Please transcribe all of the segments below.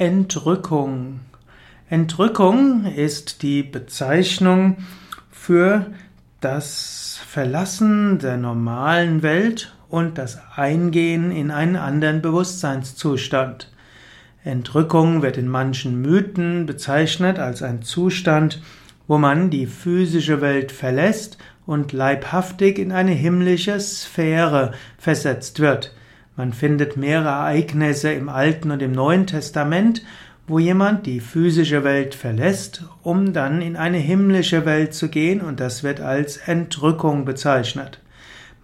Entrückung. Entrückung ist die Bezeichnung für das Verlassen der normalen Welt und das Eingehen in einen anderen Bewusstseinszustand. Entrückung wird in manchen Mythen bezeichnet als ein Zustand, wo man die physische Welt verlässt und leibhaftig in eine himmlische Sphäre versetzt wird. Man findet mehrere Ereignisse im Alten und im Neuen Testament, wo jemand die physische Welt verlässt, um dann in eine himmlische Welt zu gehen, und das wird als Entrückung bezeichnet.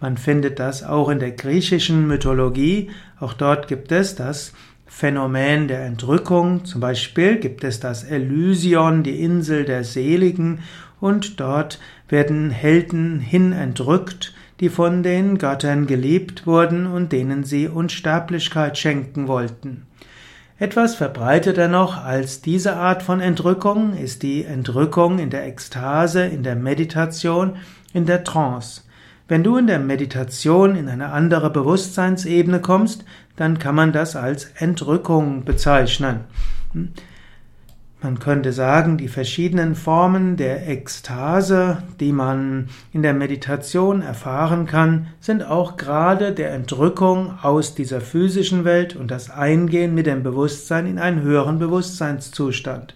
Man findet das auch in der griechischen Mythologie, auch dort gibt es das Phänomen der Entrückung, zum Beispiel gibt es das Elysion, die Insel der Seligen, und dort werden Helden hin entrückt, die von den Göttern geliebt wurden und denen sie Unsterblichkeit schenken wollten. Etwas verbreiteter noch als diese Art von Entrückung ist die Entrückung in der Ekstase, in der Meditation, in der Trance. Wenn du in der Meditation in eine andere Bewusstseinsebene kommst, dann kann man das als Entrückung bezeichnen. Man könnte sagen, die verschiedenen Formen der Ekstase, die man in der Meditation erfahren kann, sind auch gerade der Entrückung aus dieser physischen Welt und das Eingehen mit dem Bewusstsein in einen höheren Bewusstseinszustand.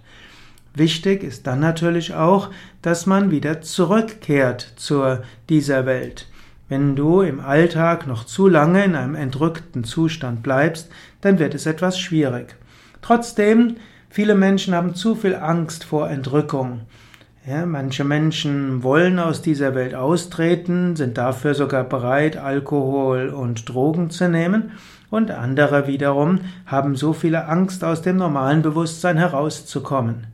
Wichtig ist dann natürlich auch, dass man wieder zurückkehrt zu dieser Welt. Wenn du im Alltag noch zu lange in einem entrückten Zustand bleibst, dann wird es etwas schwierig. Trotzdem Viele Menschen haben zu viel Angst vor Entrückung. Ja, manche Menschen wollen aus dieser Welt austreten, sind dafür sogar bereit, Alkohol und Drogen zu nehmen, und andere wiederum haben so viele Angst, aus dem normalen Bewusstsein herauszukommen.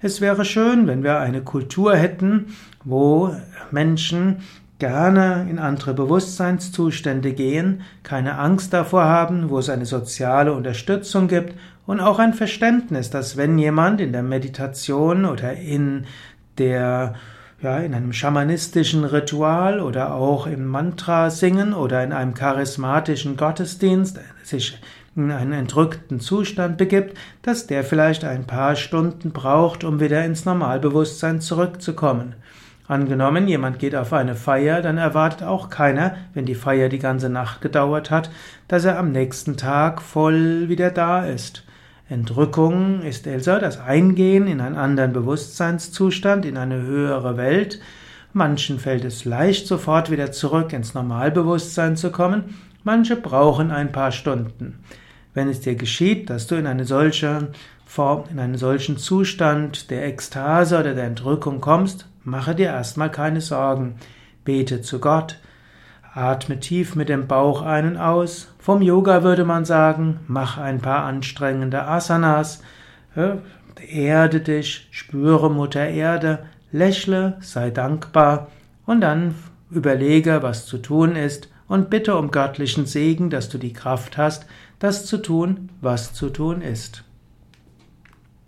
Es wäre schön, wenn wir eine Kultur hätten, wo Menschen gerne in andere Bewusstseinszustände gehen, keine Angst davor haben, wo es eine soziale Unterstützung gibt und auch ein Verständnis, dass wenn jemand in der Meditation oder in der ja, in einem schamanistischen Ritual oder auch im Mantra singen oder in einem charismatischen Gottesdienst sich in einen entrückten Zustand begibt, dass der vielleicht ein paar Stunden braucht, um wieder ins Normalbewusstsein zurückzukommen. Angenommen, jemand geht auf eine Feier, dann erwartet auch keiner, wenn die Feier die ganze Nacht gedauert hat, dass er am nächsten Tag voll wieder da ist. Entrückung ist also das Eingehen in einen anderen Bewusstseinszustand, in eine höhere Welt. Manchen fällt es leicht, sofort wieder zurück ins Normalbewusstsein zu kommen, manche brauchen ein paar Stunden. Wenn es dir geschieht, dass du in eine solche Form, in einen solchen Zustand der Ekstase oder der Entrückung kommst, Mache dir erstmal keine Sorgen. Bete zu Gott. Atme tief mit dem Bauch ein und aus. Vom Yoga würde man sagen, mach ein paar anstrengende Asanas. Erde dich, spüre Mutter Erde, lächle, sei dankbar und dann überlege, was zu tun ist und bitte um göttlichen Segen, dass du die Kraft hast, das zu tun, was zu tun ist.